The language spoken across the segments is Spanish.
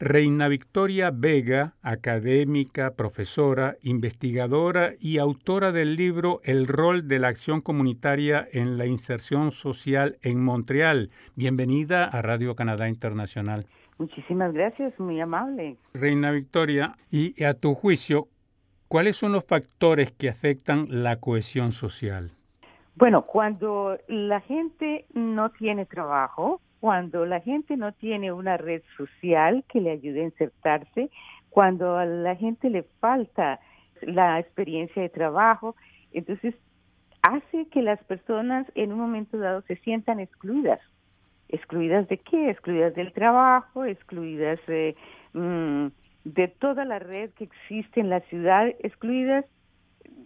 Reina Victoria Vega, académica, profesora, investigadora y autora del libro El rol de la acción comunitaria en la inserción social en Montreal. Bienvenida a Radio Canadá Internacional. Muchísimas gracias, muy amable. Reina Victoria, y a tu juicio, ¿cuáles son los factores que afectan la cohesión social? Bueno, cuando la gente no tiene trabajo, cuando la gente no tiene una red social que le ayude a insertarse, cuando a la gente le falta la experiencia de trabajo, entonces hace que las personas en un momento dado se sientan excluidas. ¿Excluidas de qué? Excluidas del trabajo, excluidas de, mm, de toda la red que existe en la ciudad, excluidas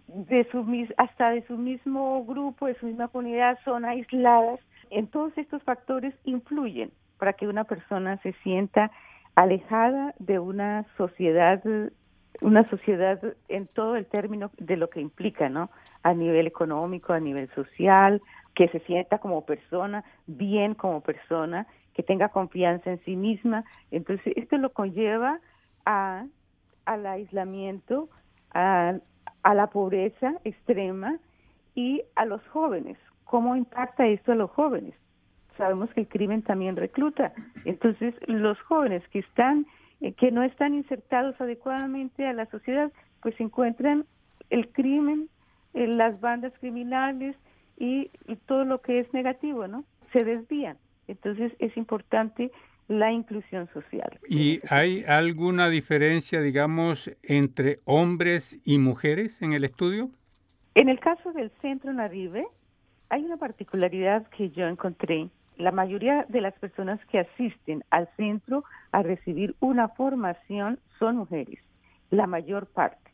de su hasta de su mismo grupo, de su misma comunidad, son aisladas. En todos estos factores influyen para que una persona se sienta alejada de una sociedad una sociedad en todo el término de lo que implica, ¿no? A nivel económico, a nivel social, que se sienta como persona, bien como persona, que tenga confianza en sí misma. Entonces, esto lo conlleva a, al aislamiento, a, a la pobreza extrema y a los jóvenes. ¿Cómo impacta esto a los jóvenes? Sabemos que el crimen también recluta. Entonces, los jóvenes que están eh, que no están insertados adecuadamente a la sociedad, pues encuentran el crimen, eh, las bandas criminales y, y todo lo que es negativo, ¿no? Se desvían. Entonces, es importante la inclusión social. ¿Y hay alguna diferencia, digamos, entre hombres y mujeres en el estudio? En el caso del Centro Naribe, hay una particularidad que yo encontré. La mayoría de las personas que asisten al centro a recibir una formación son mujeres, la mayor parte.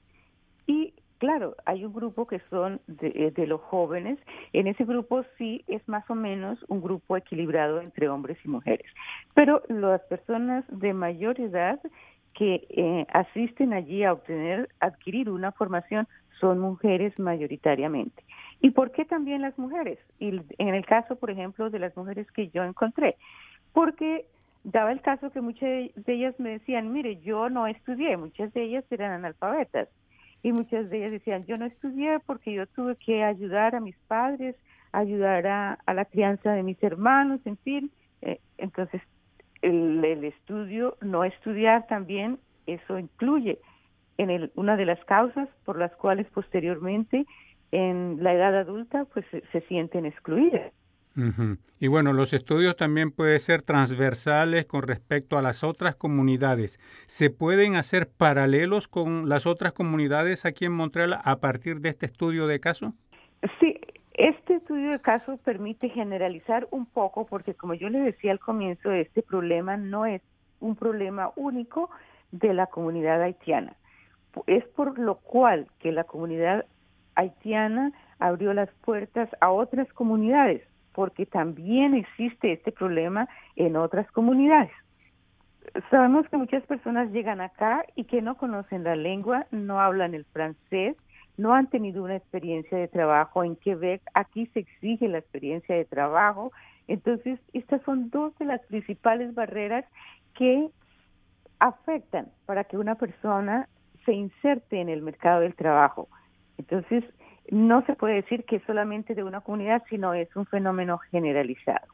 Y claro, hay un grupo que son de, de, los jóvenes. En ese grupo sí es más o menos un grupo equilibrado entre hombres y mujeres. Pero las personas de mayor edad que eh, asisten allí a obtener, adquirir una formación, son mujeres mayoritariamente. ¿Y por qué también las mujeres? Y en el caso, por ejemplo, de las mujeres que yo encontré, porque daba el caso que muchas de ellas me decían, mire, yo no estudié, muchas de ellas eran analfabetas y muchas de ellas decían, yo no estudié porque yo tuve que ayudar a mis padres, ayudar a, la crianza de mis hermanos, en fin. Eh, entonces, el, el, estudio, no estudiar también, eso incluye en el, una de las causas por las cuales posteriormente en la edad adulta pues se, se sienten excluidas. Uh -huh. Y bueno, los estudios también pueden ser transversales con respecto a las otras comunidades. ¿Se pueden hacer paralelos con las otras comunidades aquí en Montreal a partir de este estudio de caso? Sí, este estudio de caso permite generalizar un poco porque como yo le decía al comienzo, este problema no es un problema único de la comunidad haitiana. Es por lo cual que la comunidad haitiana abrió las puertas a otras comunidades porque también existe este problema en otras comunidades. Sabemos que muchas personas llegan acá y que no conocen la lengua, no hablan el francés, no han tenido una experiencia de trabajo en Quebec, aquí se exige la experiencia de trabajo, entonces estas son dos de las principales barreras que afectan para que una persona se inserte en el mercado del trabajo. Entonces, no se puede decir que es solamente de una comunidad, sino es un fenómeno generalizado,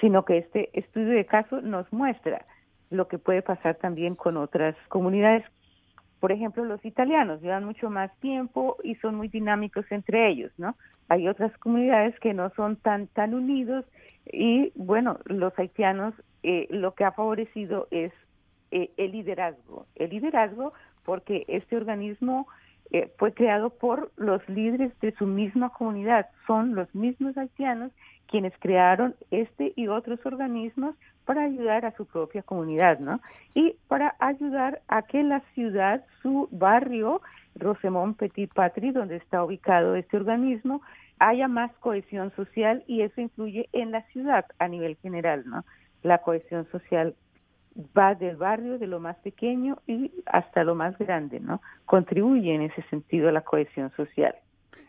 sino que este estudio de caso nos muestra lo que puede pasar también con otras comunidades. Por ejemplo, los italianos llevan mucho más tiempo y son muy dinámicos entre ellos, ¿no? Hay otras comunidades que no son tan tan unidos y bueno, los haitianos eh, lo que ha favorecido es eh, el liderazgo, el liderazgo porque este organismo eh, fue creado por los líderes de su misma comunidad. Son los mismos haitianos quienes crearon este y otros organismos para ayudar a su propia comunidad, ¿no? Y para ayudar a que la ciudad, su barrio, Rosemont Petit Patrie, donde está ubicado este organismo, haya más cohesión social y eso influye en la ciudad a nivel general, ¿no? La cohesión social va del barrio, de lo más pequeño y hasta lo más grande, ¿no? Contribuye en ese sentido a la cohesión social.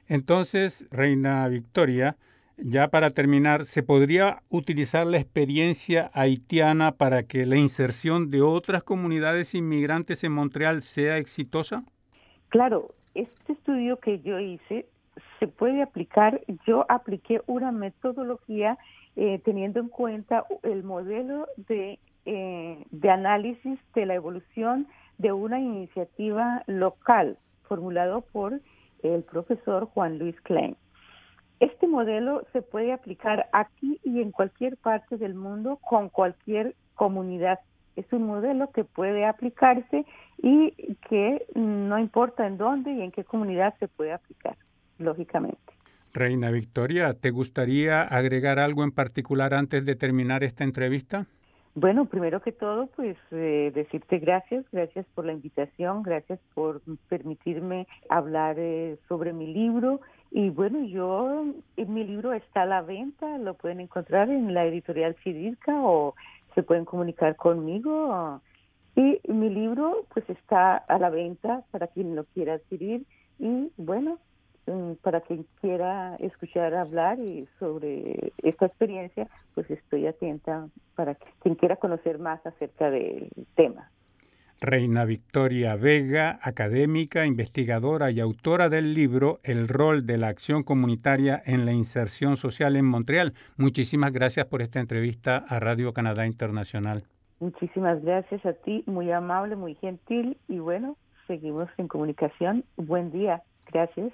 Entonces, Reina Victoria, Ya para terminar, ¿se podría utilizar la experiencia haitiana para que la inserción de otras comunidades inmigrantes en Montreal sea exitosa? Claro, este estudio que yo hice se puede aplicar. Yo apliqué una metodología eh, teniendo en cuenta el modelo de, eh, de análisis de la evolución de una iniciativa local formulado por el profesor Juan Luis Klein. Este modelo se puede aplicar aquí y en cualquier parte del mundo con cualquier comunidad. Es un modelo que puede aplicarse y que no importa en dónde y en qué comunidad se puede aplicar, lógicamente. Reina Victoria, ¿te gustaría agregar algo en particular antes de terminar esta entrevista? Bueno, primero que todo, pues eh, decirte gracias, gracias por la invitación, gracias por permitirme hablar eh, sobre mi libro. Y bueno, yo, mi libro está a la venta, lo pueden encontrar en la editorial Cidirca o se pueden comunicar conmigo. Y mi libro, pues está a la venta para quien lo quiera adquirir. Y bueno, para quien quiera escuchar hablar y sobre esta experiencia, pues estoy atenta para quien quiera conocer más acerca del tema. Reina Victoria Vega, académica, investigadora y autora del libro El rol de la acción comunitaria en la inserción social en Montreal. Muchísimas gracias por esta entrevista a Radio Canadá Internacional. Muchísimas gracias a ti, muy amable, muy gentil y bueno, seguimos en comunicación. Buen día. Gracias.